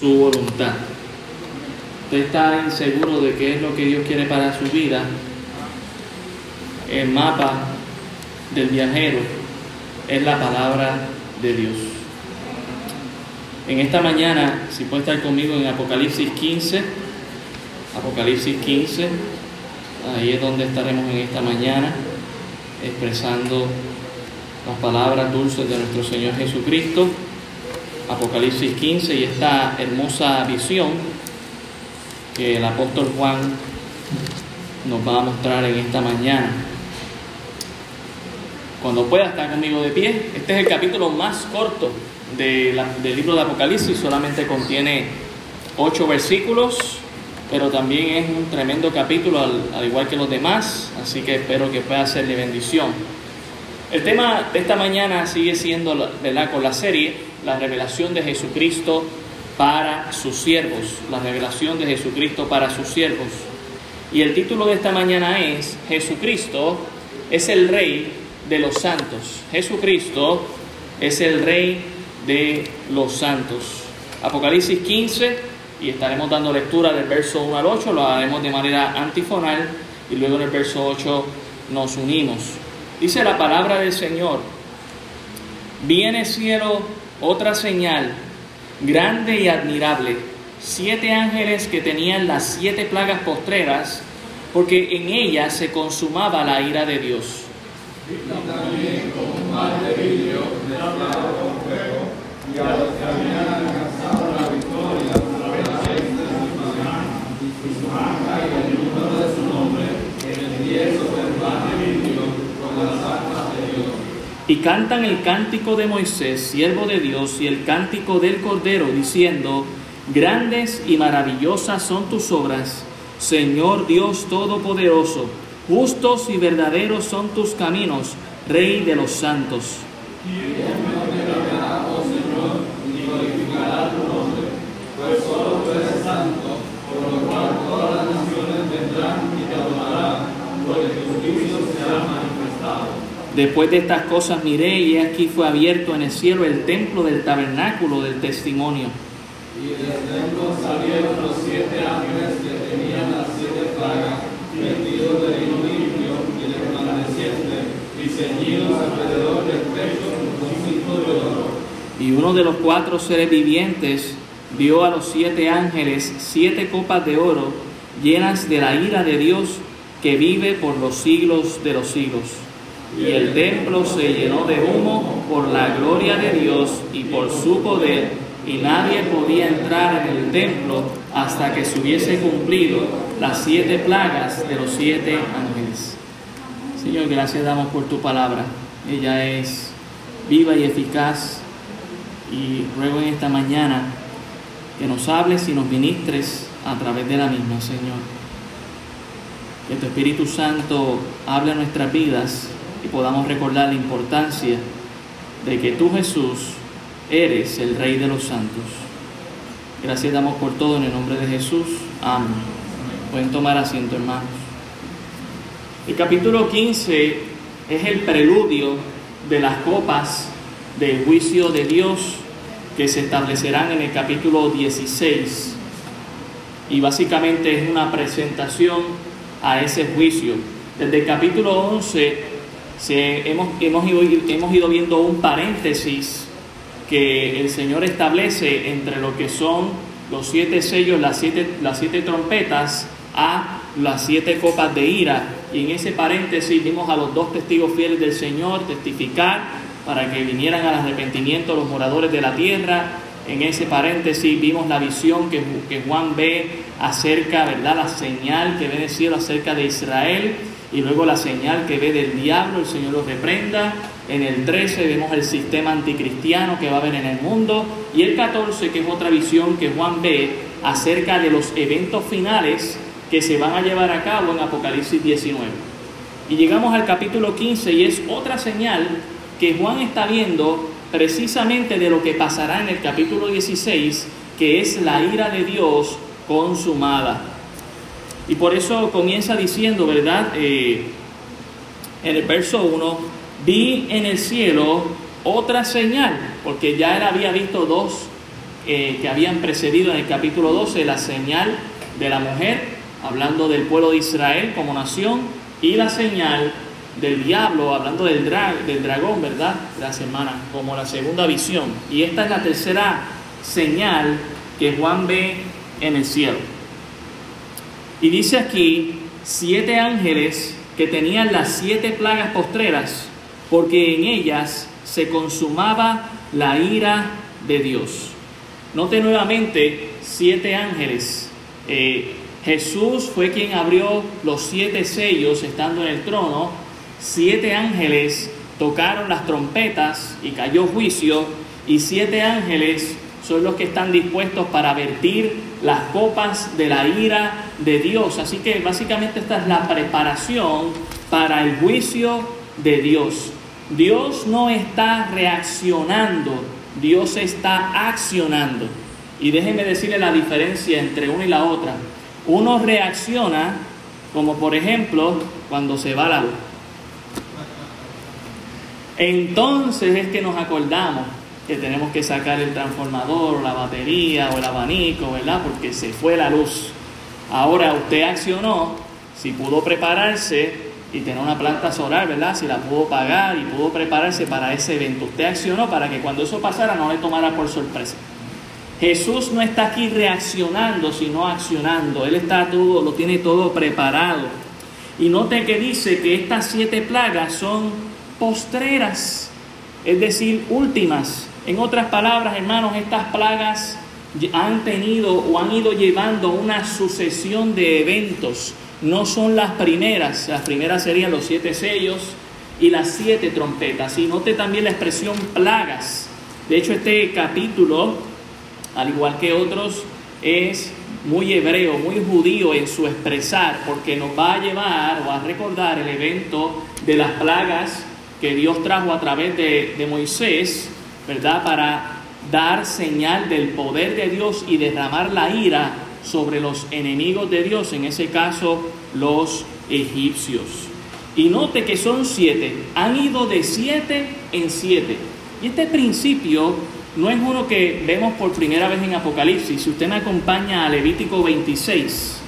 su voluntad. Usted está inseguro de qué es lo que Dios quiere para su vida. El mapa del viajero es la palabra de Dios. En esta mañana, si puede estar conmigo en Apocalipsis 15, Apocalipsis 15, ahí es donde estaremos en esta mañana, expresando las palabras dulces de nuestro Señor Jesucristo. Apocalipsis 15 y esta hermosa visión que el apóstol Juan nos va a mostrar en esta mañana. Cuando pueda estar conmigo de pie, este es el capítulo más corto del libro de Apocalipsis, solamente contiene ocho versículos, pero también es un tremendo capítulo al, igual que los demás, así que espero que pueda ser de bendición. El tema de esta mañana sigue siendo, ¿verdad? Con la serie la revelación de Jesucristo para sus siervos, la revelación de Jesucristo para sus siervos. Y el título de esta mañana es Jesucristo es el Rey de los santos. Jesucristo es el Rey de los santos. Apocalipsis 15, y estaremos dando lectura del verso 1 al 8, lo haremos de manera antifonal y luego en el verso 8 nos unimos. Dice la palabra del Señor, viene cielo otra señal grande y admirable, siete ángeles que tenían las siete plagas postreras, porque en ellas se consumaba la ira de Dios. y cantan el cántico de Moisés, siervo de Dios, y el cántico del Cordero, diciendo, Grandes y maravillosas son tus obras, Señor Dios Todopoderoso, justos y verdaderos son tus caminos, Rey de los santos. Después de estas cosas miré y aquí fue abierto en el cielo el templo del tabernáculo del testimonio. Y del templo salieron los siete ángeles que tenían las siete plagas, vestidos de lino limpio y resplandeciente, y ceñidos alrededor del pecho con cinto de oro. Y uno de los cuatro seres vivientes dio a los siete ángeles siete copas de oro llenas de la ira de Dios que vive por los siglos de los siglos y el templo se llenó de humo por la gloria de Dios y por su poder, y nadie podía entrar en el templo hasta que se hubiese cumplido las siete plagas de los siete ángeles. Señor, gracias damos por tu palabra. Ella es viva y eficaz. Y ruego en esta mañana que nos hables y nos ministres a través de la misma, Señor. Que tu Espíritu Santo hable a nuestras vidas y podamos recordar la importancia de que tú Jesús eres el Rey de los santos. Gracias damos por todo en el nombre de Jesús. Amén. Pueden tomar asiento, hermanos. El capítulo 15 es el preludio de las copas del juicio de Dios que se establecerán en el capítulo 16. Y básicamente es una presentación a ese juicio. Desde el capítulo 11 hemos, hemos, ido, hemos ido viendo un paréntesis que el Señor establece entre lo que son los siete sellos, las siete, las siete trompetas, a las siete copas de ira. Y en ese paréntesis vimos a los dos testigos fieles del Señor testificar para que vinieran al arrepentimiento los moradores de la tierra. En ese paréntesis vimos la visión que, que Juan ve acerca, ¿verdad? La señal que ve del cielo acerca de Israel y luego la señal que ve del diablo, el Señor los reprenda. En el 13 vemos el sistema anticristiano que va a haber en el mundo. Y el 14, que es otra visión que Juan ve acerca de los eventos finales que se van a llevar a cabo en Apocalipsis 19. Y llegamos al capítulo 15 y es otra señal que Juan está viendo precisamente de lo que pasará en el capítulo 16, que es la ira de Dios consumada. Y por eso comienza diciendo, ¿verdad? Eh, en el verso 1, vi en el cielo otra señal, porque ya él había visto dos eh, que habían precedido en el capítulo 12, la señal de la mujer, hablando del pueblo de Israel como nación, y la señal del diablo, hablando del, del dragón, ¿verdad? Las hermanas, como la segunda visión. Y esta es la tercera señal que Juan ve en el cielo. Y dice aquí, siete ángeles que tenían las siete plagas postreras, porque en ellas se consumaba la ira de Dios. Note nuevamente siete ángeles. Eh, Jesús fue quien abrió los siete sellos estando en el trono. Siete ángeles tocaron las trompetas y cayó juicio. Y siete ángeles son los que están dispuestos para vertir las copas de la ira de Dios. Así que básicamente esta es la preparación para el juicio de Dios. Dios no está reaccionando, Dios está accionando. Y déjenme decirle la diferencia entre una y la otra. Uno reacciona como por ejemplo cuando se va la. Entonces es que nos acordamos que tenemos que sacar el transformador, la batería o el abanico, ¿verdad? Porque se fue la luz. Ahora usted accionó, si pudo prepararse y tener una planta solar, ¿verdad? Si la pudo pagar y pudo prepararse para ese evento. Usted accionó para que cuando eso pasara no le tomara por sorpresa. Jesús no está aquí reaccionando, sino accionando. Él está todo, lo tiene todo preparado. Y note que dice que estas siete plagas son postreras, es decir, últimas. En otras palabras, hermanos, estas plagas han tenido o han ido llevando una sucesión de eventos. No son las primeras, las primeras serían los siete sellos y las siete trompetas. Y note también la expresión plagas. De hecho, este capítulo, al igual que otros, es muy hebreo, muy judío en su expresar, porque nos va a llevar o a recordar el evento de las plagas que Dios trajo a través de, de Moisés ¿verdad? Para dar señal del poder de Dios y derramar la ira sobre los enemigos de Dios, en ese caso los egipcios. Y note que son siete, han ido de siete en siete. Y este principio no es uno que vemos por primera vez en Apocalipsis. Si usted me acompaña a Levítico 26,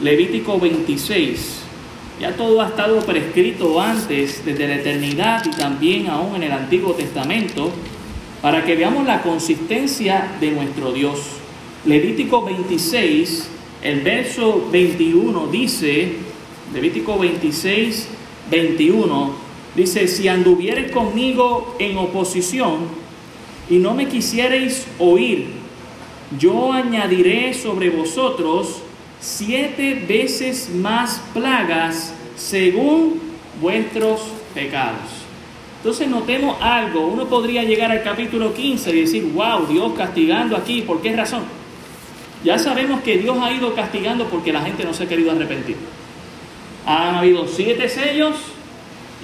Levítico 26, ya todo ha estado prescrito antes, desde la eternidad y también aún en el Antiguo Testamento para que veamos la consistencia de nuestro Dios. Levítico 26, el verso 21 dice, Levítico 26, 21, dice, si anduvieres conmigo en oposición y no me quisierais oír, yo añadiré sobre vosotros siete veces más plagas según vuestros pecados. Entonces notemos algo, uno podría llegar al capítulo 15 y decir, wow, Dios castigando aquí, ¿por qué razón? Ya sabemos que Dios ha ido castigando porque la gente no se ha querido arrepentir. Han habido siete sellos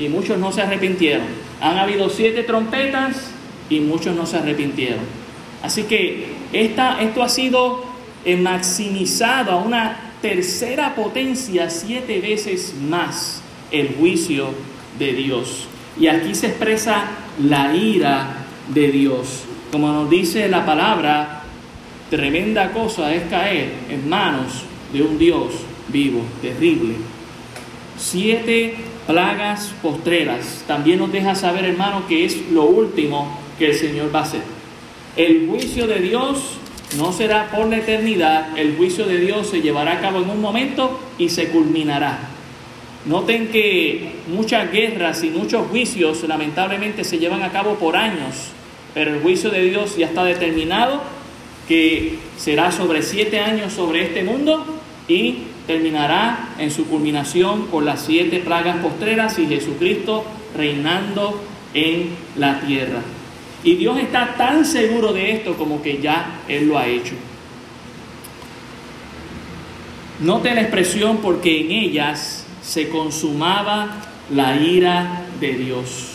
y muchos no se arrepintieron. Han habido siete trompetas y muchos no se arrepintieron. Así que esta, esto ha sido maximizado a una tercera potencia, siete veces más el juicio de Dios. Y aquí se expresa la ira de Dios. Como nos dice la palabra, tremenda cosa es caer en manos de un Dios vivo, terrible. Siete plagas postreras. También nos deja saber, hermano, que es lo último que el Señor va a hacer. El juicio de Dios no será por la eternidad, el juicio de Dios se llevará a cabo en un momento y se culminará. Noten que muchas guerras y muchos juicios lamentablemente se llevan a cabo por años, pero el juicio de Dios ya está determinado que será sobre siete años sobre este mundo y terminará en su culminación con las siete plagas postreras y Jesucristo reinando en la tierra. Y Dios está tan seguro de esto como que ya Él lo ha hecho. Noten la expresión porque en ellas se consumaba la ira de Dios.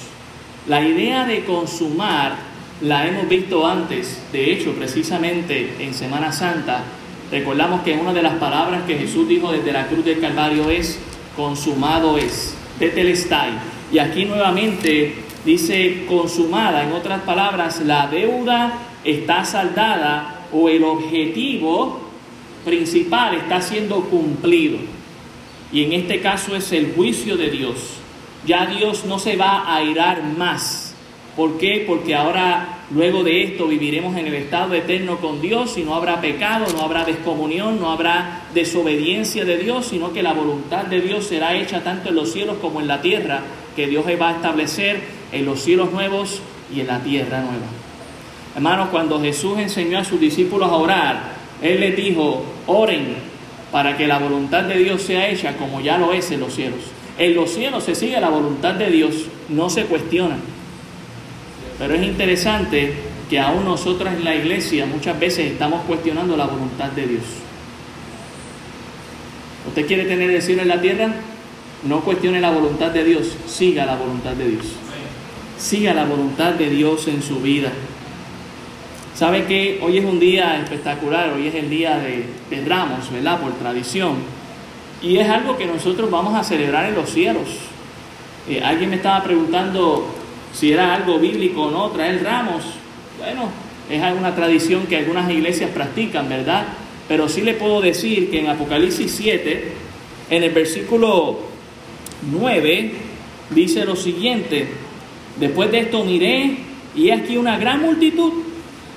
La idea de consumar la hemos visto antes, de hecho precisamente en Semana Santa, recordamos que una de las palabras que Jesús dijo desde la cruz del Calvario es, consumado es, tetelestai. Y aquí nuevamente dice consumada, en otras palabras, la deuda está saldada o el objetivo principal está siendo cumplido. Y en este caso es el juicio de Dios. Ya Dios no se va a irar más. ¿Por qué? Porque ahora, luego de esto, viviremos en el estado eterno con Dios y no habrá pecado, no habrá descomunión, no habrá desobediencia de Dios, sino que la voluntad de Dios será hecha tanto en los cielos como en la tierra, que Dios va a establecer en los cielos nuevos y en la tierra nueva. Hermanos, cuando Jesús enseñó a sus discípulos a orar, Él les dijo, oren para que la voluntad de Dios sea hecha como ya lo es en los cielos. En los cielos se sigue la voluntad de Dios, no se cuestiona. Pero es interesante que aún nosotros en la iglesia muchas veces estamos cuestionando la voluntad de Dios. ¿Usted quiere tener el cielo en la tierra? No cuestione la voluntad de Dios, siga la voluntad de Dios. Siga la voluntad de Dios en su vida. ¿Sabe que hoy es un día espectacular? Hoy es el día de, de Ramos, ¿verdad? Por tradición. Y es algo que nosotros vamos a celebrar en los cielos. Eh, alguien me estaba preguntando si era algo bíblico o no traer ramos. Bueno, es alguna tradición que algunas iglesias practican, ¿verdad? Pero sí le puedo decir que en Apocalipsis 7, en el versículo 9, dice lo siguiente, después de esto miré y aquí una gran multitud,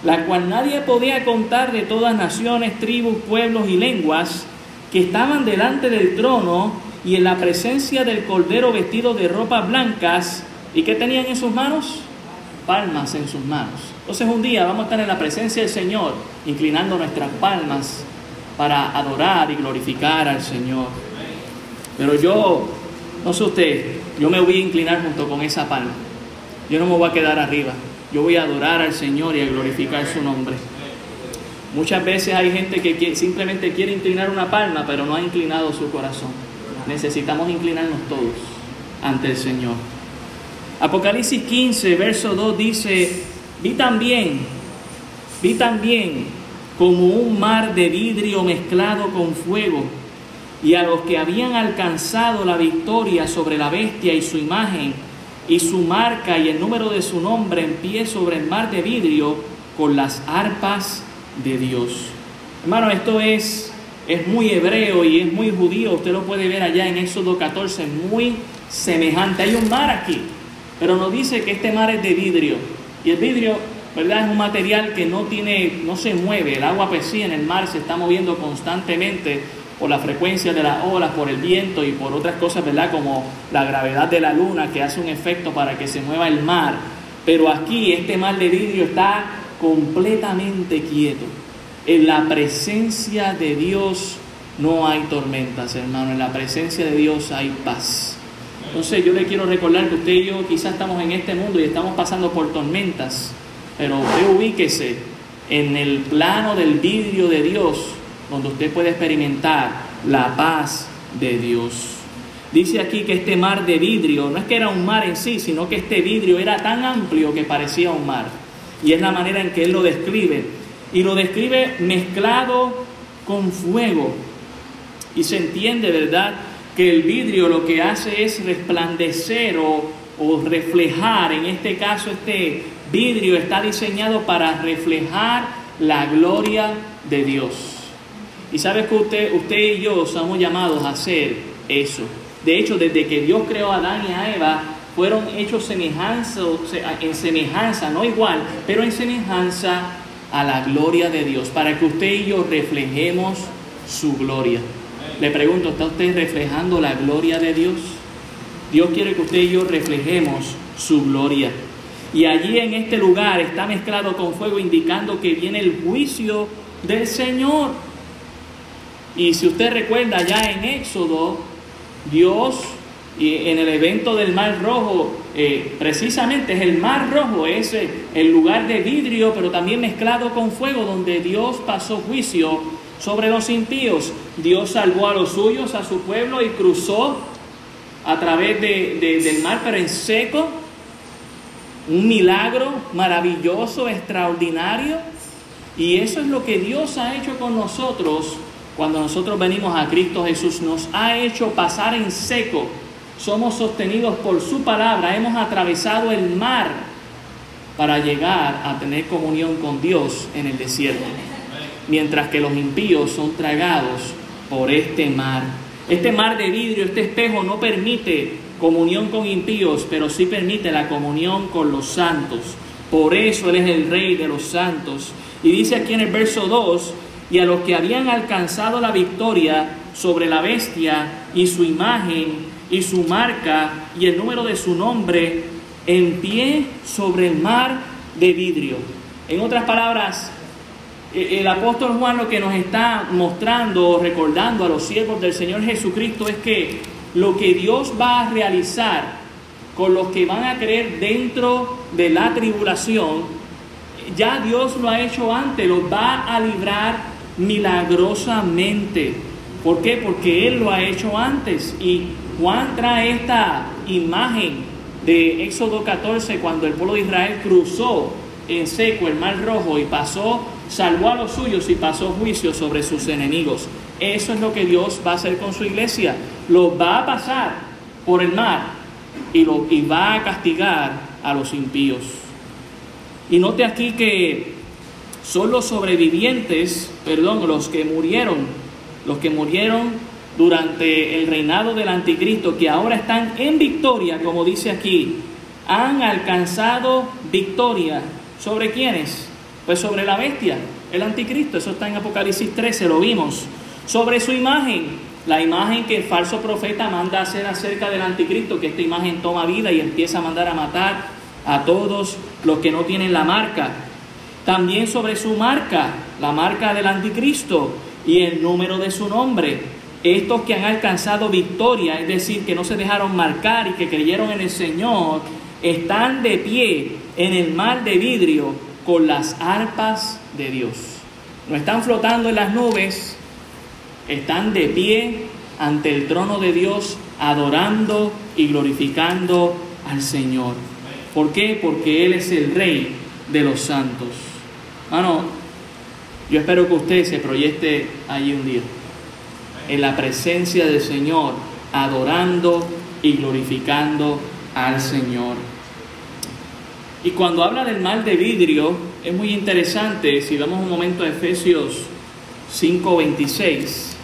la cual nadie podía contar de todas naciones, tribus, pueblos y lenguas, que estaban delante del trono y en la presencia del Cordero vestido de ropas blancas, ¿y qué tenían en sus manos? Palmas en sus manos. Entonces un día vamos a estar en la presencia del Señor, inclinando nuestras palmas para adorar y glorificar al Señor. Pero yo, no sé usted, yo me voy a inclinar junto con esa palma. Yo no me voy a quedar arriba. Yo voy a adorar al Señor y a glorificar su nombre. Muchas veces hay gente que simplemente quiere inclinar una palma, pero no ha inclinado su corazón. Necesitamos inclinarnos todos ante el Señor. Apocalipsis 15, verso 2 dice, vi también, vi también como un mar de vidrio mezclado con fuego, y a los que habían alcanzado la victoria sobre la bestia y su imagen, y su marca y el número de su nombre en pie sobre el mar de vidrio, con las arpas de Dios. Hermano, esto es, es muy hebreo y es muy judío, usted lo puede ver allá en Éxodo 14, muy semejante. Hay un mar aquí, pero nos dice que este mar es de vidrio. Y el vidrio, ¿verdad? Es un material que no tiene, no se mueve. El agua sí en el mar se está moviendo constantemente por la frecuencia de las olas, por el viento y por otras cosas, ¿verdad? Como la gravedad de la luna que hace un efecto para que se mueva el mar. Pero aquí este mar de vidrio está completamente quieto. En la presencia de Dios no hay tormentas, hermano. En la presencia de Dios hay paz. Entonces yo le quiero recordar que usted y yo quizás estamos en este mundo y estamos pasando por tormentas, pero usted ubíquese en el plano del vidrio de Dios, donde usted puede experimentar la paz de Dios. Dice aquí que este mar de vidrio no es que era un mar en sí, sino que este vidrio era tan amplio que parecía un mar. Y es la manera en que él lo describe. Y lo describe mezclado con fuego. Y se entiende, ¿verdad? que el vidrio lo que hace es resplandecer o, reflejar, en este caso este vidrio está diseñado para reflejar la gloria de Dios. Y sabes que usted, usted y yo somos llamados a hacer eso. De hecho, desde que Dios creó a Adán y a Eva, fueron hechos semejanza, en semejanza, no igual, pero en semejanza a la gloria de Dios, para que usted y yo reflejemos su gloria. Le pregunto, ¿está usted reflejando la gloria de Dios? Dios quiere que usted y yo reflejemos su gloria. Y allí en este lugar está mezclado con fuego indicando que viene el juicio del Señor. Y si usted recuerda ya en Éxodo, Dios y en el evento del Mar Rojo, eh, precisamente es el Mar Rojo, es el lugar de vidrio, pero también mezclado con fuego, donde Dios pasó juicio sobre los impíos. Dios salvó a los suyos, a su pueblo, y cruzó a través del mar, pero en seco. Un milagro maravilloso, extraordinario. Y eso es lo que Dios ha hecho con nosotros cuando nosotros venimos a Cristo Jesús. Nos ha hecho pasar en seco. Somos sostenidos por su palabra. Hemos atravesado el mar para llegar a tener comunión con Dios en el desierto, mientras que los impíos son tragados por este mar. Este mar de vidrio, este espejo no permite comunión con impíos, pero sí permite la comunión con los santos. Por eso Él es el Rey de los santos. Y dice aquí en el verso 2, y a los que habían alcanzado la victoria sobre la bestia y su imagen y su marca y el número de su nombre en pie sobre el mar de vidrio. En otras palabras, e, el apóstol Juan lo que nos está mostrando, recordando a los siervos del Señor Jesucristo es que lo que Dios va a realizar con los que van a creer dentro de la tribulación, ya Dios lo ha hecho antes, los va a librar milagrosamente. ¿Por qué? Porque Él lo ha hecho antes. Y Juan trae esta imagen de Éxodo 14 cuando el pueblo de Israel cruzó en seco el mar rojo y pasó, salvó a los suyos y pasó juicio sobre sus enemigos. Eso es lo que Dios va a hacer con su iglesia. Lo va a pasar por el mar y, lo, y va a castigar a los impíos. Y note aquí que son los sobrevivientes, perdón, los que murieron, los que murieron durante el reinado del anticristo, que ahora están en victoria, como dice aquí, han alcanzado victoria. ¿Sobre quiénes? Pues sobre la bestia, el anticristo, eso está en Apocalipsis 13, lo vimos. Sobre su imagen, la imagen que el falso profeta manda hacer acerca del anticristo, que esta imagen toma vida y empieza a mandar a matar a todos los que no tienen la marca. También sobre su marca, la marca del anticristo y el número de su nombre. Estos que han alcanzado victoria, es decir, que no se dejaron marcar y que creyeron en el Señor, están de pie en el mar de vidrio con las arpas de Dios. No están flotando en las nubes, están de pie ante el trono de Dios adorando y glorificando al Señor. ¿Por qué? Porque Él es el Rey de los santos. Bueno, yo espero que usted se proyecte allí un día, en la presencia del Señor, adorando y glorificando al Señor. Y cuando habla del mal de vidrio, es muy interesante, si vamos un momento a Efesios 5.26,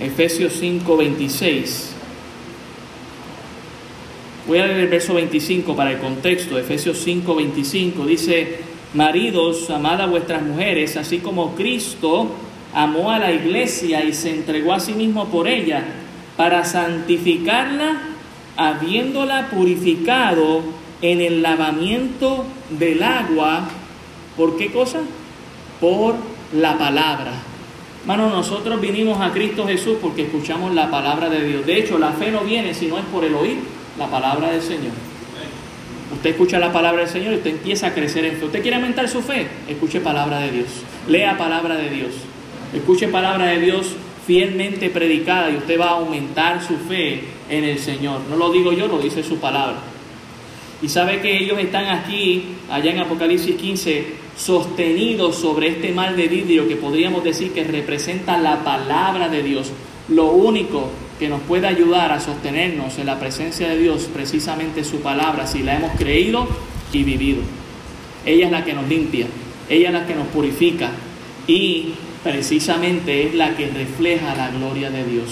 Efesios 5.26, voy a leer el verso 25 para el contexto, Efesios 5.25, dice, maridos, amad a vuestras mujeres, así como Cristo amó a la iglesia y se entregó a sí mismo por ella, para santificarla, habiéndola purificado en el lavamiento del agua, ¿por qué cosa? Por la palabra. Hermano, nosotros vinimos a Cristo Jesús porque escuchamos la palabra de Dios. De hecho, la fe no viene si no es por el oír la palabra del Señor. Usted escucha la palabra del Señor y usted empieza a crecer en fe. ¿Usted quiere aumentar su fe? Escuche palabra de Dios. Lea palabra de Dios. Escuche palabra de Dios fielmente predicada y usted va a aumentar su fe en el Señor. No lo digo yo, lo dice su palabra. Y sabe que ellos están aquí, allá en Apocalipsis 15, sostenidos sobre este mal de vidrio que podríamos decir que representa la palabra de Dios. Lo único que nos puede ayudar a sostenernos en la presencia de Dios, precisamente su palabra, si la hemos creído y vivido. Ella es la que nos limpia, ella es la que nos purifica y precisamente es la que refleja la gloria de Dios.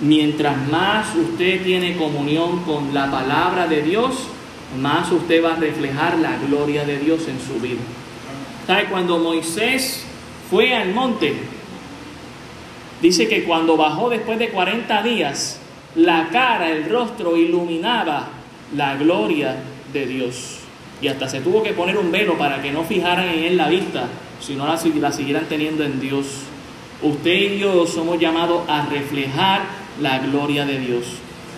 Mientras más usted tiene comunión con la palabra de Dios, más usted va a reflejar la gloria de Dios en su vida. ¿Sabe? Cuando Moisés fue al monte, dice que cuando bajó después de 40 días, la cara, el rostro iluminaba la gloria de Dios. Y hasta se tuvo que poner un velo para que no fijaran en él la vista, sino la, la siguieran teniendo en Dios. Usted y yo somos llamados a reflejar la gloria de Dios.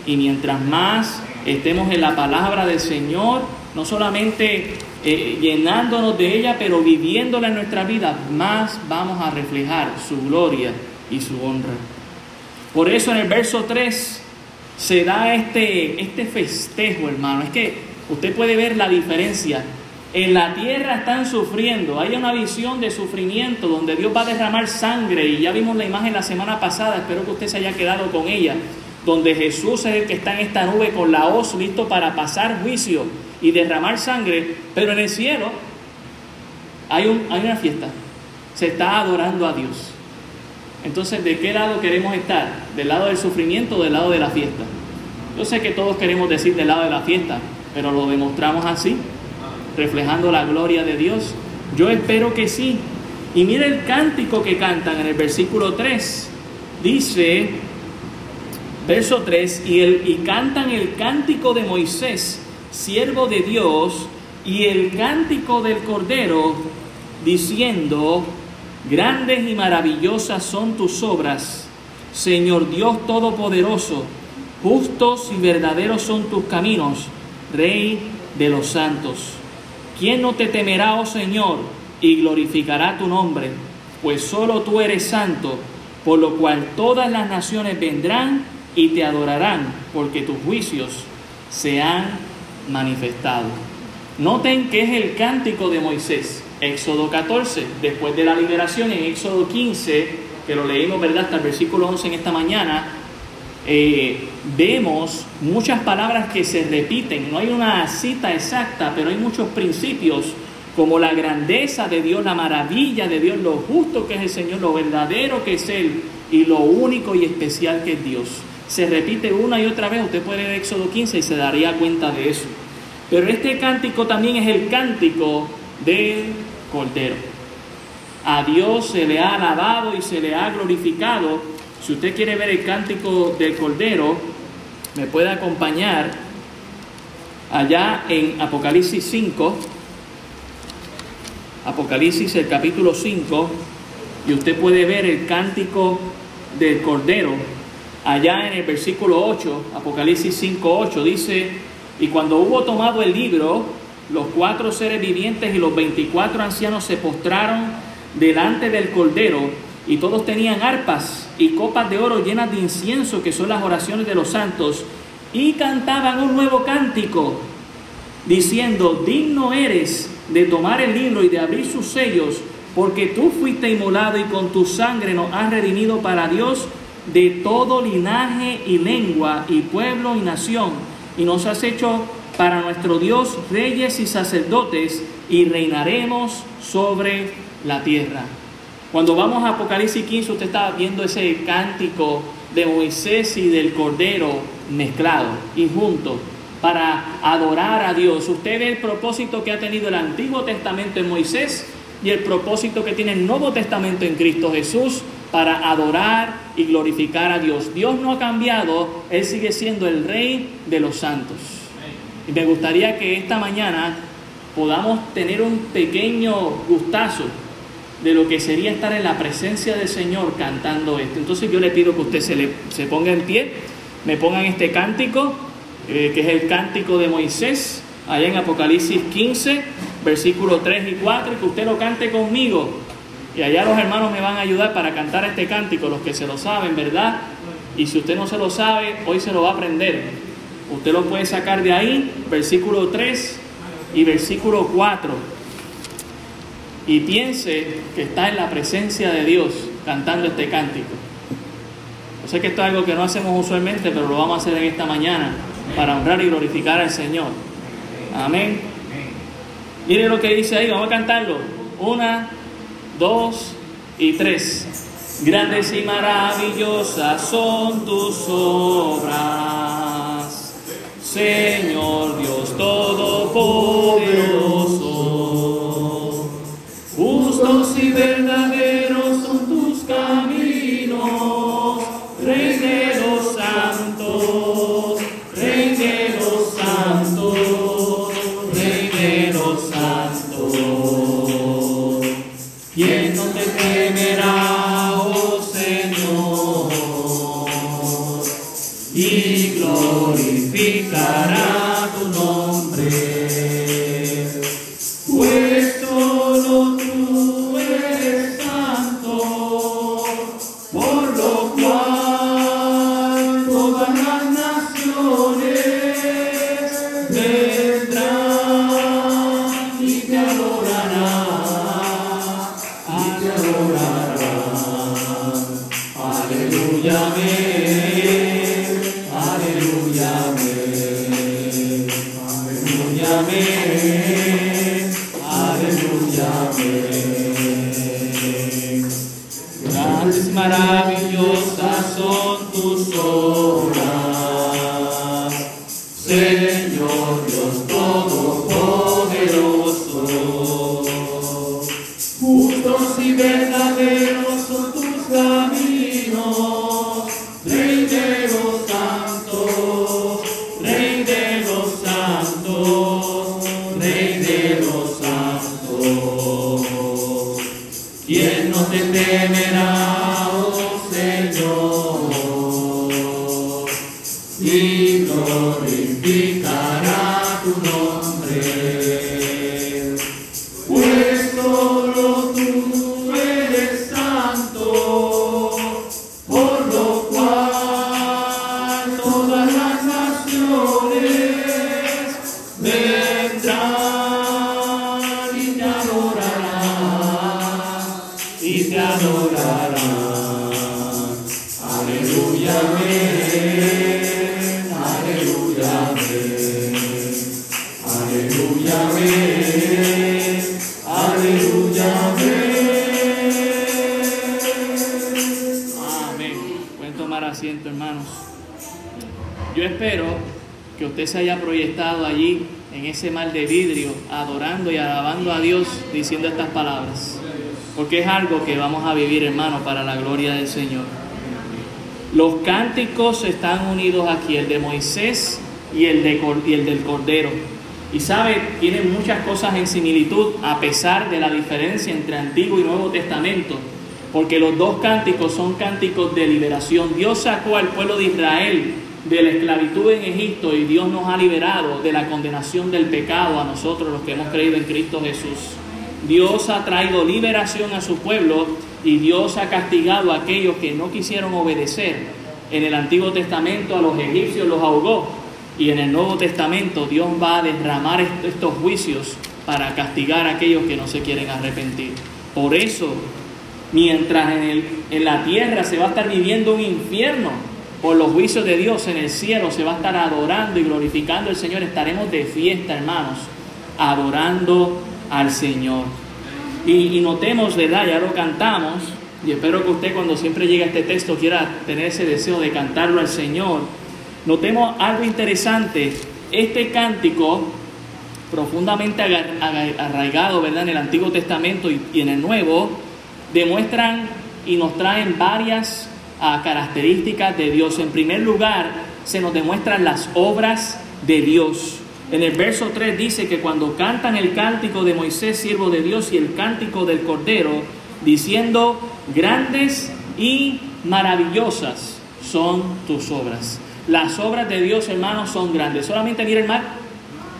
Y mientras más estemos en la palabra del Señor, no solamente eh, llenándonos de ella, pero viviéndola en nuestra vida, más vamos a reflejar su gloria y su honra. Por eso en el verso 3 se da este, este festejo, hermano. Es que usted puede ver la diferencia. En la tierra están sufriendo, hay una visión de sufrimiento donde Dios va a derramar sangre y ya vimos la imagen la semana pasada, espero que usted se haya quedado con ella donde Jesús es el que está en esta nube con la hoz listo para pasar juicio. y derramar sangre, pero en el cielo hay, un, hay una fiesta, se está adorando a Dios. Entonces, ¿de qué lado queremos estar? ¿Del lado del sufrimiento o del lado de la fiesta? Yo sé que todos queremos decir del lado de la fiesta, pero lo demostramos así, reflejando la gloria de Dios. Yo espero que sí. Y mire el cántico que cantan en el versículo 3. Dice, verso 3, y, el, y cantan el cántico de Moisés, siervo de Dios, y el cántico del Cordero, diciendo, grandes y maravillosas son tus obras, Señor Dios Todopoderoso, justos y verdaderos son tus caminos, Rey de los santos. ¿Quién no te temerá, oh Señor, y glorificará tu nombre? Pues solo tú eres santo, por lo cual todas las naciones vendrán y te adorarán, porque tus juicios se han manifestado. Noten que es el cántico de Moisés, Éxodo 14, después de la liberación en Éxodo 15, que lo leímos, ¿verdad? Hasta el versículo 11 en esta mañana, eh, vemos muchas palabras que se repiten. No hay una cita exacta, pero hay muchos principios como la grandeza de Dios, la maravilla de Dios, lo justo que es el Señor, lo verdadero que es Él y lo único y especial que es Dios. Se repite una y otra vez, usted puede leer Éxodo 15 y se daría cuenta de eso. Pero este cántico también es el cántico del Cordero. A Dios se le ha alabado y se le ha glorificado si usted quiere ver el cántico del Cordero, me puede acompañar allá en Apocalipsis 5, Apocalipsis el capítulo 5, y usted puede ver el cántico del Cordero. Allá en el versículo 8, Apocalipsis 5, 8, dice, y cuando hubo tomado el libro, los cuatro seres vivientes y los 24 ancianos se postraron delante del Cordero y todos tenían arpas y copas de oro llenas de incienso, que son las oraciones de los santos, y cantaban un nuevo cántico, diciendo, digno eres de tomar el libro y de abrir sus sellos, porque tú fuiste inmolado y con tu sangre nos has redimido para Dios de todo linaje y lengua y pueblo y nación, y nos has hecho para nuestro Dios reyes y sacerdotes, y reinaremos sobre la tierra. Cuando vamos a Apocalipsis 15, usted está viendo ese cántico de Moisés y del Cordero mezclado y juntos para adorar a Dios. Usted ve el propósito que ha tenido el Antiguo Testamento en Moisés y el propósito que tiene el Nuevo Testamento en Cristo Jesús para adorar y glorificar a Dios. Dios no ha cambiado, Él sigue siendo el Rey de los santos. Y me gustaría que esta mañana podamos tener un pequeño gustazo de lo que sería estar en la presencia del Señor cantando esto. Entonces yo le pido que usted se, le, se ponga en pie, me pongan este cántico, eh, que es el cántico de Moisés, allá en Apocalipsis 15, versículos 3 y 4, y que usted lo cante conmigo. Y allá los hermanos me van a ayudar para cantar este cántico, los que se lo saben, ¿verdad? Y si usted no se lo sabe, hoy se lo va a aprender. Usted lo puede sacar de ahí, versículo 3 y versículo 4 y piense que está en la presencia de Dios cantando este cántico. Yo sé que esto es algo que no hacemos usualmente, pero lo vamos a hacer en esta mañana para honrar y glorificar al Señor. Amén. Mire lo que dice ahí, vamos a cantarlo. Una, dos y tres. Grandes y maravillosas son tus obras, Señor Dios Todopoderoso y te adorarán, y te adorarán. Aleluya, amén, aleluya, amén. Aleluya, amén. Aleluya, amén. Amén. Pueden tomar asiento, hermanos. Yo espero que usted se haya proyectado allí ese mar de vidrio, adorando y alabando a Dios, diciendo estas palabras. Porque es algo que vamos a vivir, hermano, para la gloria del Señor. Los cánticos están unidos aquí, el de Moisés y el, y el del Cordero. Y sabe, tienen muchas cosas en similitud a pesar de la diferencia entre Antiguo y Nuevo Testamento. Porque los dos cánticos son cánticos de liberación. Dios sacó al pueblo de Israel de la esclavitud en Egipto y Dios nos ha liberado de la condenación del pecado a nosotros los que hemos creído en Cristo Jesús. Dios ha traído liberación a su pueblo y Dios ha castigado a aquellos que no quisieron obedecer. En el Antiguo Testamento a los egipcios los ahogó y en el Nuevo Testamento Dios va a derramar est- estos juicios para castigar a aquellos que no se quieren arrepentir. Por eso, mientras en, el- en la tierra se va a estar viviendo un infierno por los juicios de Dios, en el cielo se va a estar adorando y glorificando al Señor. Estaremos de fiesta, hermanos, adorando al Señor. Y, notemos, ¿verdad? Ya lo cantamos, y espero que usted cuando siempre llegue a este texto quiera tener ese deseo de cantarlo al Señor. Notemos algo interesante. Este cántico, profundamente arraigado, ¿verdad? En el Antiguo Testamento y en el Nuevo, demuestran y nos traen varias ah, características de Dios. En primer lugar, se nos demuestran las obras de Dios. En el verso 3 dice que cuando cantan el cántico de Moisés, siervo de Dios, y el cántico del Cordero, diciendo, grandes y maravillosas son tus obras. Las obras de Dios, hermanos, son grandes. Solamente mire el mar,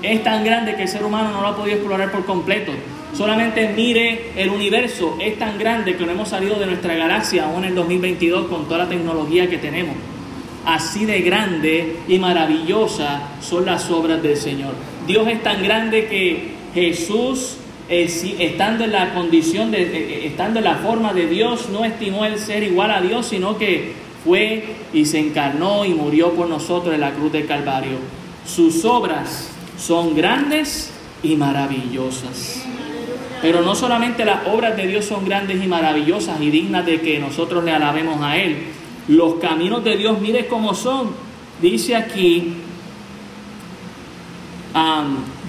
es tan grande que el ser humano no lo ha podido explorar por completo. Solamente mire el universo, es tan grande que no hemos salido de nuestra galaxia aún en el 2022 con toda la tecnología que tenemos. Así de grande y maravillosa son las obras del Señor. Dios es tan grande que Jesús, estando en la condición de, eh, eh, estando en la forma de Dios, no estimó el ser igual a Dios, sino que fue y se encarnó y murió por nosotros en la cruz del Calvario. Sus obras son grandes y maravillosas. Pero no solamente las obras de Dios son grandes y maravillosas y dignas de que nosotros le alabemos a Él. Los caminos de Dios, mire cómo son. Dice aquí,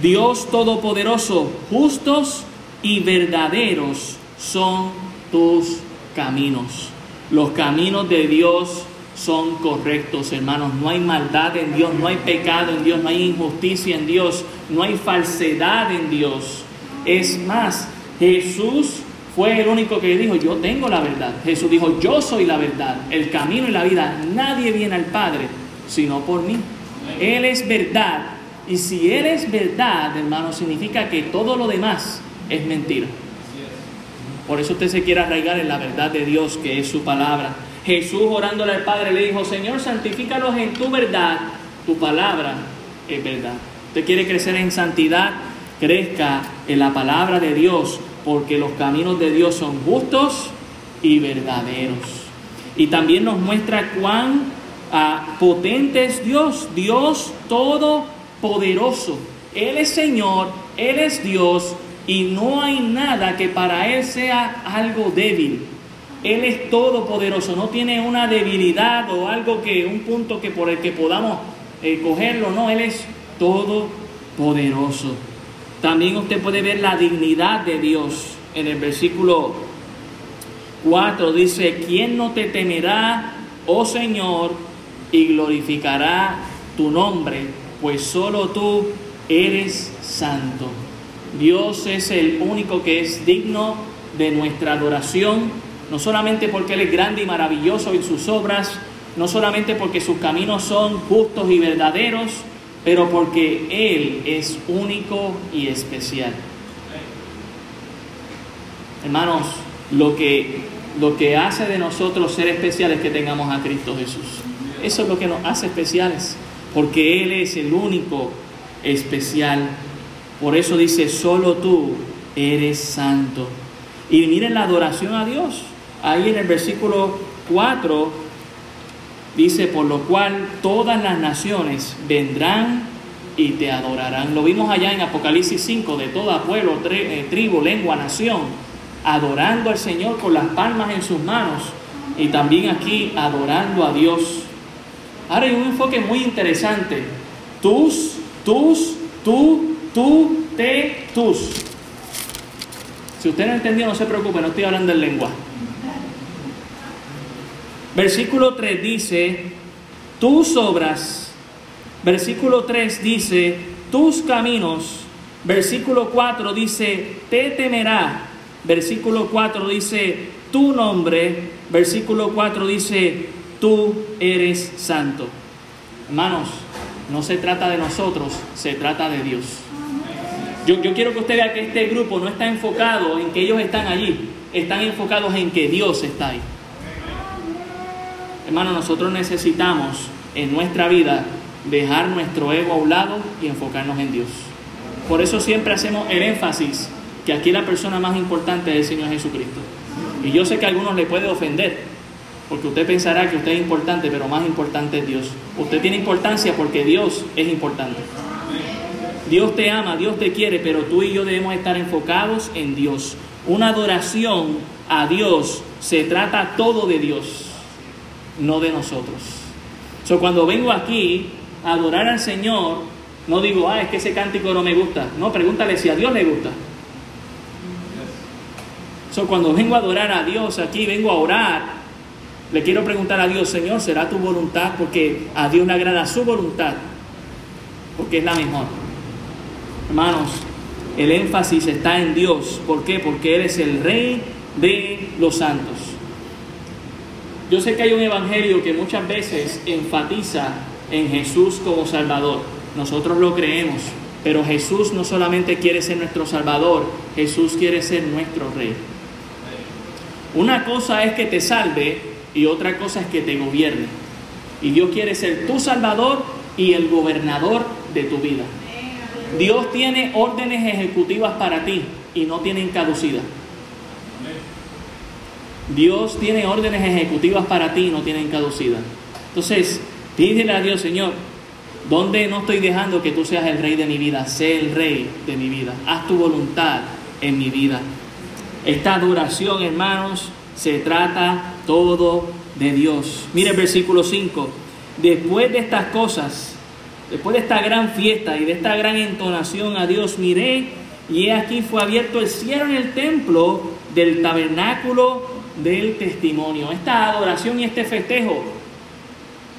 Dios Todopoderoso, justos y verdaderos son tus caminos. Los caminos de Dios son correctos, hermanos. No hay maldad en Dios, no hay pecado en Dios, no hay injusticia en Dios, no hay falsedad en Dios. Es más, Jesús fue el único que dijo, yo tengo la verdad. Jesús dijo, yo soy la verdad, el camino y la vida. Nadie viene al Padre sino por mí. Él es verdad. Y si Él es verdad, hermano, significa que todo lo demás es mentira. Por eso usted se quiere arraigar en la verdad de Dios, que es su palabra. Jesús orándole al Padre le dijo, Señor, santifícalos en tu verdad, tu palabra es verdad. Usted quiere crecer en santidad, crezca en la palabra de Dios, porque los caminos de Dios son justos y verdaderos. Y también nos muestra cuán ah, potente es Dios, Dios todopoderoso. Él es Señor, Él es Dios y no hay nada que para Él sea algo débil. Él es todopoderoso, no tiene una debilidad o algo que, un punto que por el que podamos eh, cogerlo, no, Él es todopoderoso. También usted puede ver la dignidad de Dios en el versículo 4 dice, ¿quién no te temerá, oh Señor, y glorificará tu nombre? Pues solo tú eres santo. Dios es el único que es digno de nuestra adoración, no solamente porque Él es grande y maravilloso en sus obras, no solamente porque sus caminos son justos y verdaderos, pero porque Él es único y especial. Hermanos, lo que, lo que hace de nosotros ser especiales es que tengamos a Cristo Jesús. Eso es lo que nos hace especiales, porque Él es el único especial. Por eso dice, solo tú eres santo. Y miren la adoración a Dios. Ahí en el versículo 4 dice, por lo cual todas las naciones vendrán y te adorarán. Lo vimos allá en Apocalipsis 5, de toda pueblo, eh, tribu, lengua, nación, adorando al Señor con las palmas en sus manos y también aquí adorando a Dios. Ahora hay un enfoque muy interesante. Tus, tus, tú, tú, te, tus. Si usted no entendió, no se preocupe, no estoy hablando en lengua. Versículo 3 dice, tus obras. Versículo 3 dice, tus caminos. Versículo 4 dice, te temerá. Versículo 4 dice, tu nombre. Versículo 4 dice, tú eres santo. Hermanos, no se trata de nosotros, se trata de Dios. Yo, yo, quiero que usted vea que este grupo no está enfocado en que ellos están allí, están enfocados en que Dios está ahí. Hermano, nosotros necesitamos en nuestra vida dejar nuestro ego a un lado y enfocarnos en Dios. Por eso siempre hacemos el énfasis que aquí la persona más importante es el Señor Jesucristo. Y yo sé que a algunos le puede ofender, porque usted pensará que usted es importante, pero más importante es Dios. Usted tiene importancia porque Dios es importante. Dios te ama, Dios te quiere, pero tú y yo debemos estar enfocados en Dios. Una adoración a Dios se trata todo de Dios no de nosotros. So, cuando vengo aquí a adorar al Señor, no digo, ah, es que ese cántico no me gusta. No, pregúntale si a Dios le gusta. So, cuando vengo a adorar a Dios aquí, vengo a orar, le quiero preguntar a Dios, Señor, ¿será tu voluntad? Porque a Dios le agrada su voluntad, porque es la mejor. Hermanos, el énfasis está en Dios. ¿Por qué? Porque Él es el Rey de los santos. Yo sé que hay un evangelio que muchas veces enfatiza en Jesús como Salvador. Nosotros lo creemos, pero Jesús no solamente quiere ser nuestro Salvador, Jesús quiere ser nuestro Rey. Una cosa es que te salve y otra cosa es que te gobierne. Y Dios quiere ser tu Salvador y el gobernador de tu vida. Dios tiene órdenes ejecutivas para ti y no tienen caducidad. Dios tiene órdenes ejecutivas para ti no tienen caducidad. Entonces, pídele a Dios, Señor, ¿dónde no estoy dejando que tú seas el rey de mi vida? Sé el rey de mi vida. Haz tu voluntad en mi vida. Esta adoración, hermanos, se trata todo de Dios. Mire el versículo 5. Después de estas cosas, después de esta gran fiesta y de esta gran entonación a Dios, miré y he aquí fue abierto el cielo en el templo del tabernáculo del testimonio. Esta adoración y este festejo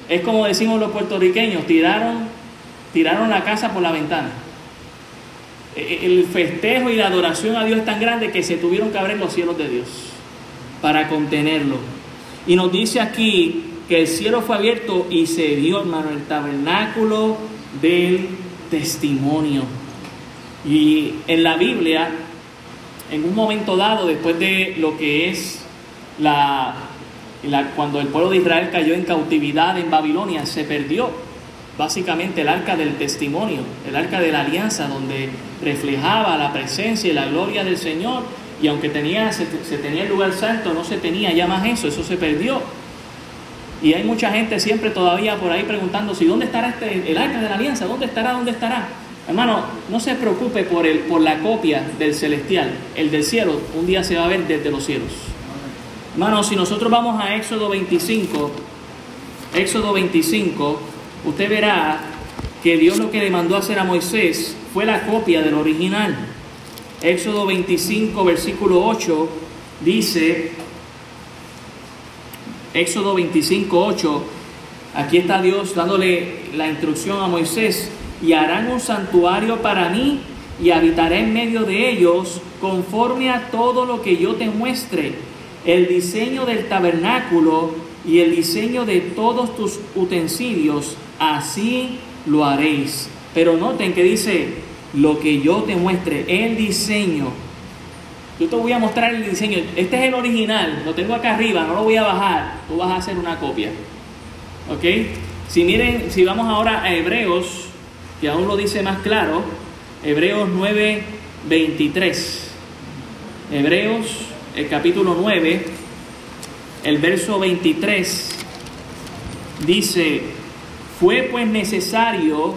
es como decimos los puertorriqueños, tiraron, tiraron la casa por la ventana. E, e, el festejo y la adoración a Dios es tan grande que se tuvieron que abrir los cielos de Dios para contenerlo. Y nos dice aquí que el cielo fue abierto y se vio, hermano, el tabernáculo del testimonio. Y en la Biblia, en un momento dado, después de lo que es la, cuando el pueblo de Israel cayó en cautividad en Babilonia, se perdió básicamente el arca del testimonio, el arca de la alianza, donde reflejaba la presencia y la gloria del Señor. Y aunque tenía, se, tenía el lugar santo, no se tenía ya más eso, eso se perdió. Y hay mucha gente siempre todavía por ahí preguntando si dónde estará este, el arca de la alianza, dónde estará, dónde estará. Hermano, no se preocupe por, el, por la copia del celestial. El del cielo un día se va a ver desde los cielos. Hermanos, si nosotros vamos a Éxodo 25, Éxodo 25, usted verá que Dios lo que le mandó hacer a Moisés fue la copia del original. Éxodo 25, versículo 8, dice, Éxodo 25, 8, aquí está Dios dándole la instrucción a Moisés, y harán un santuario para mí y habitaré en medio de ellos conforme a todo lo que yo te muestre, el diseño del tabernáculo y el diseño de todos tus utensilios, así lo haréis. Pero noten que dice, lo que yo te muestre, el diseño. Yo te voy a mostrar el diseño. Este es el original, lo tengo acá arriba, no lo voy a bajar. Tú vas a hacer una copia. ¿Ok? Si miren, si vamos ahora a Hebreos, que aún lo dice más claro, Hebreos 9, 23. Hebreos, el capítulo 9, el verso 23, dice, fue pues necesario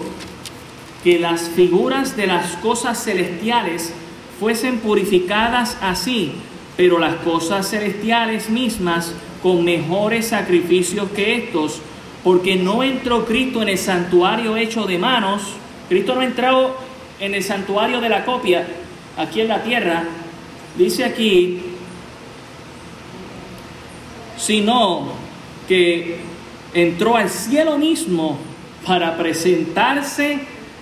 que las figuras de las cosas celestiales fuesen purificadas así, pero las cosas celestiales mismas con mejores sacrificios que estos, porque no entró Cristo en el santuario hecho de manos, Cristo no entrado en el santuario de la copia, aquí en la tierra, dice aquí, sino que entró al cielo mismo para presentarse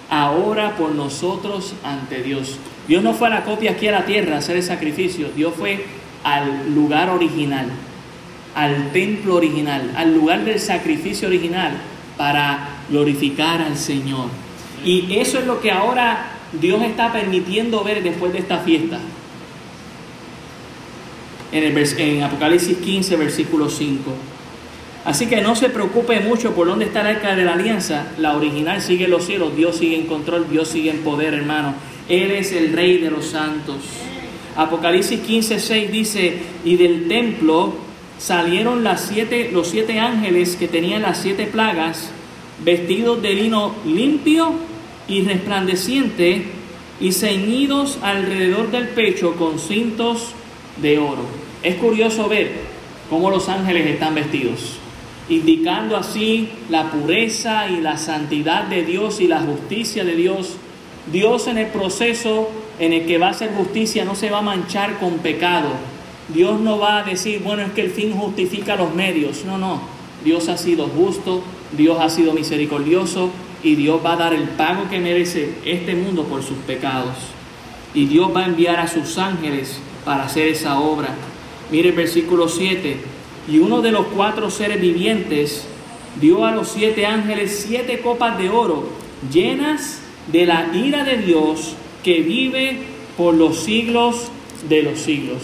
ahora por nosotros ante Dios. Dios no fue a la copia aquí a la tierra a hacer el sacrificio, Dios fue al lugar original, al templo original, al lugar del sacrificio original para glorificar al Señor. Y eso es lo que ahora Dios está permitiendo ver después de esta fiesta. En, Apocalipsis 15, versículo 5. Así que no se preocupe mucho por dónde está el arca de la alianza. La original sigue en los cielos, Dios sigue en control, Dios sigue en poder, hermano. Él es el rey de los santos. Apocalipsis 15, 6 dice, y del templo salieron las siete, los siete ángeles que tenían las siete plagas, vestidos de lino limpio y resplandeciente, y ceñidos alrededor del pecho con cintos de oro. Es curioso ver cómo los ángeles están vestidos indicando así la pureza y la santidad de Dios y la justicia de Dios. Dios en el proceso en el que va a hacer justicia no se va a manchar con pecado. Dios no va a decir, bueno, es que el fin justifica los medios. No, no. Dios ha sido justo, Dios ha sido misericordioso y Dios va a dar el pago que merece este mundo por sus pecados. Y Dios va a enviar a sus ángeles para hacer esa obra. Mire el versículo 7 y uno de los cuatro seres vivientes dio a los siete ángeles siete copas de oro llenas de la ira de Dios que vive por los siglos de los siglos.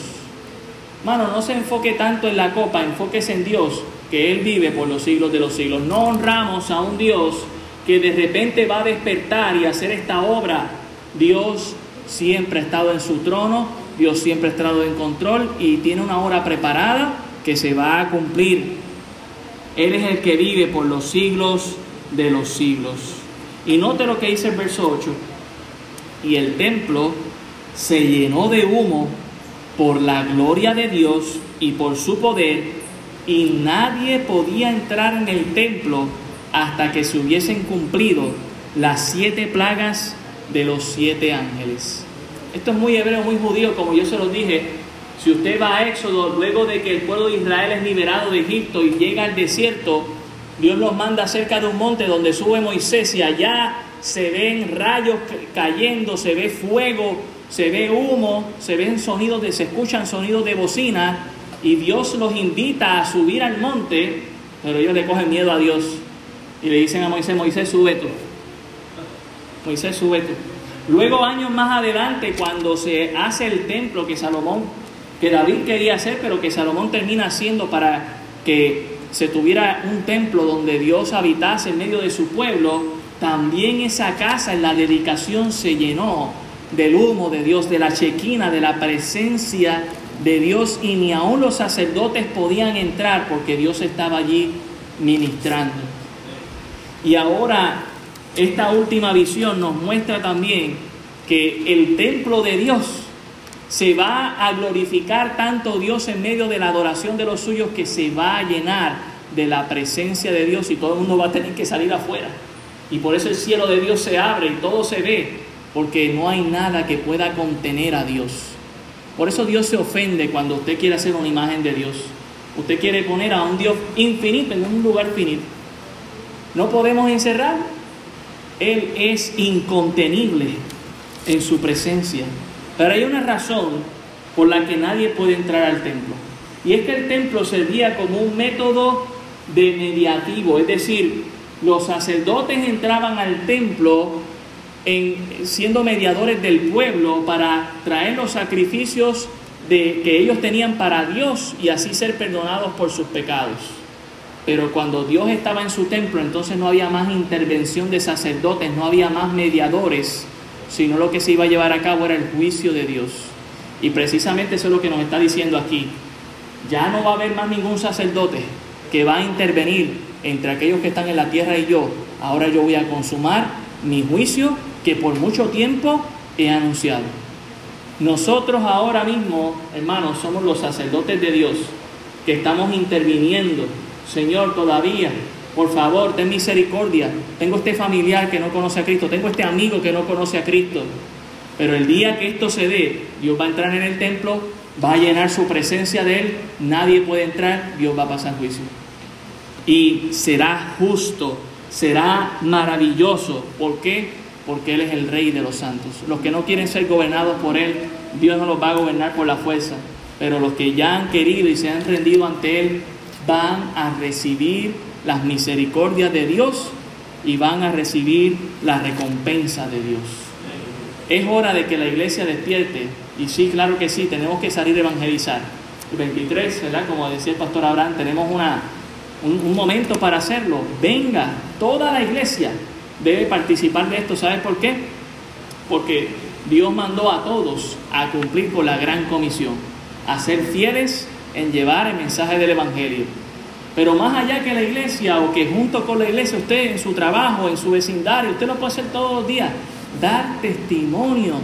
Mano, no se enfoque tanto en la copa, enfóquese en Dios, que Él vive por los siglos de los siglos. No honramos a un Dios que de repente va a despertar y hacer esta obra. Dios siempre ha estado en su trono, Dios siempre ha estado en control y tiene una hora preparada que se va a cumplir. Él es el que vive por los siglos de los siglos. Y note lo que dice el verso 8. Y el templo se llenó de humo por la gloria de Dios y por su poder, y nadie podía entrar en el templo hasta que se hubiesen cumplido las siete plagas de los siete ángeles. Esto es muy hebreo, muy judío, como yo se lo dije, si usted va a Éxodo, luego de que el pueblo de Israel es liberado de Egipto y llega al desierto, Dios los manda cerca de un monte donde sube Moisés y allá se ven rayos cayendo, se ve fuego, se ve humo, se ven sonidos de, se escuchan sonidos de bocina y Dios los invita a subir al monte, pero ellos le cogen miedo a Dios y le dicen a Moisés, Moisés sube tú, Moisés sube tú. Luego años más adelante, cuando se hace el templo que Salomón que David quería hacer, pero que Salomón termina haciendo para que se tuviera un templo donde Dios habitase en medio de su pueblo, también esa casa en la dedicación se llenó del humo de Dios, de la chequina, de la presencia de Dios y ni aun los sacerdotes podían entrar porque Dios estaba allí ministrando. Y ahora esta última visión nos muestra también que el templo de Dios Se va a glorificar tanto Dios en medio de la adoración de los suyos que se va a llenar de la presencia de Dios y todo el mundo va a tener que salir afuera. Y por eso el cielo de Dios se abre y todo se ve, porque no hay nada que pueda contener a Dios. Por eso Dios se ofende cuando usted quiere hacer una imagen de Dios. Usted quiere poner a un Dios infinito en un lugar finito. No podemos encerrar. Él es incontenible en su presencia. Pero hay una razón por la que nadie puede entrar al templo. Y es que el templo servía como un método de mediativo, es decir, los sacerdotes entraban al templo en, siendo mediadores del pueblo para traer los sacrificios de, que ellos tenían para Dios y así ser perdonados por sus pecados. Pero cuando Dios estaba en su templo, entonces no había más intervención de sacerdotes, no había más mediadores, sino lo que se iba a llevar a cabo era el juicio de Dios. Y precisamente eso es lo que nos está diciendo aquí. Ya no va a haber más ningún sacerdote que va a intervenir entre aquellos que están en la tierra y yo. Ahora yo voy a consumar mi juicio que por mucho tiempo he anunciado. Nosotros ahora mismo, hermanos, somos los sacerdotes de Dios que estamos interviniendo. Señor, todavía, por favor, ten misericordia. Tengo este familiar que no conoce a Cristo, tengo este amigo que no conoce a Cristo. Pero el día que esto se dé, Dios va a entrar en el templo, va a llenar su presencia de Él, nadie puede entrar, Dios va a pasar juicio. Y será justo, será maravilloso. ¿Por qué? porque Él es el Rey de los santos. Los que no quieren ser gobernados por Él, Dios no los va a gobernar por la fuerza, pero los que ya han querido y se han rendido ante Él van a recibir las misericordias de Dios y van a recibir la recompensa de Dios. Es hora de que la iglesia despierte y sí, claro que sí, tenemos que salir a evangelizar. El 23, ¿verdad? Como decía el pastor Abraham, tenemos una, un, un momento para hacerlo. Venga, toda la iglesia, debe participar de esto. ¿Sabes por qué? Porque Dios mandó a todos a cumplir con la gran comisión, a ser fieles en llevar el mensaje del Evangelio. Pero más allá que la iglesia o que junto con la iglesia usted en su trabajo, en su vecindario, usted lo puede hacer todos los días, dar testimonio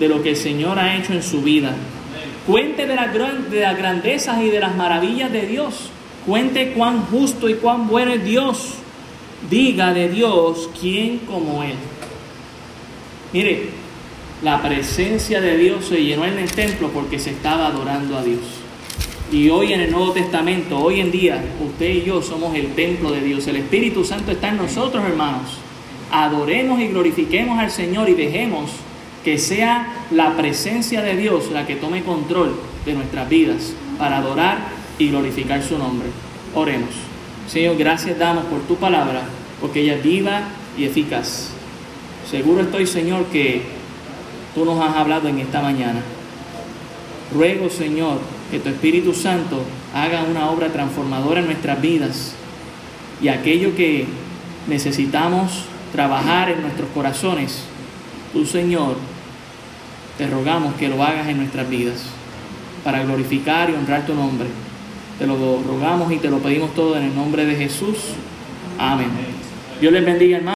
de lo que el Señor ha hecho en su vida. Cuente de, las grandezas y de las maravillas de Dios. Cuente cuán justo y cuán bueno es Dios diga de Dios quién como Él. Mire, la presencia de Dios se llenó en el templo porque se estaba adorando a Dios. Y hoy en el Nuevo Testamento, hoy en día, usted y yo somos el templo de Dios. El Espíritu Santo está en nosotros, hermanos. Adoremos y glorifiquemos al Señor y dejemos que sea la presencia de Dios la que tome control de nuestras vidas para adorar y glorificar su nombre. Oremos. Señor, gracias damos por tu palabra, porque ella es viva y eficaz. Seguro estoy, Señor, que tú nos has hablado en esta mañana. Ruego, Señor, que tu Espíritu Santo haga una obra transformadora en nuestras vidas y aquello que necesitamos trabajar en nuestros corazones, tú, Señor, te rogamos que lo hagas en nuestras vidas para glorificar y honrar tu nombre. Te lo rogamos y te lo pedimos todo en el nombre de Jesús. Amén. Dios les bendiga, hermano.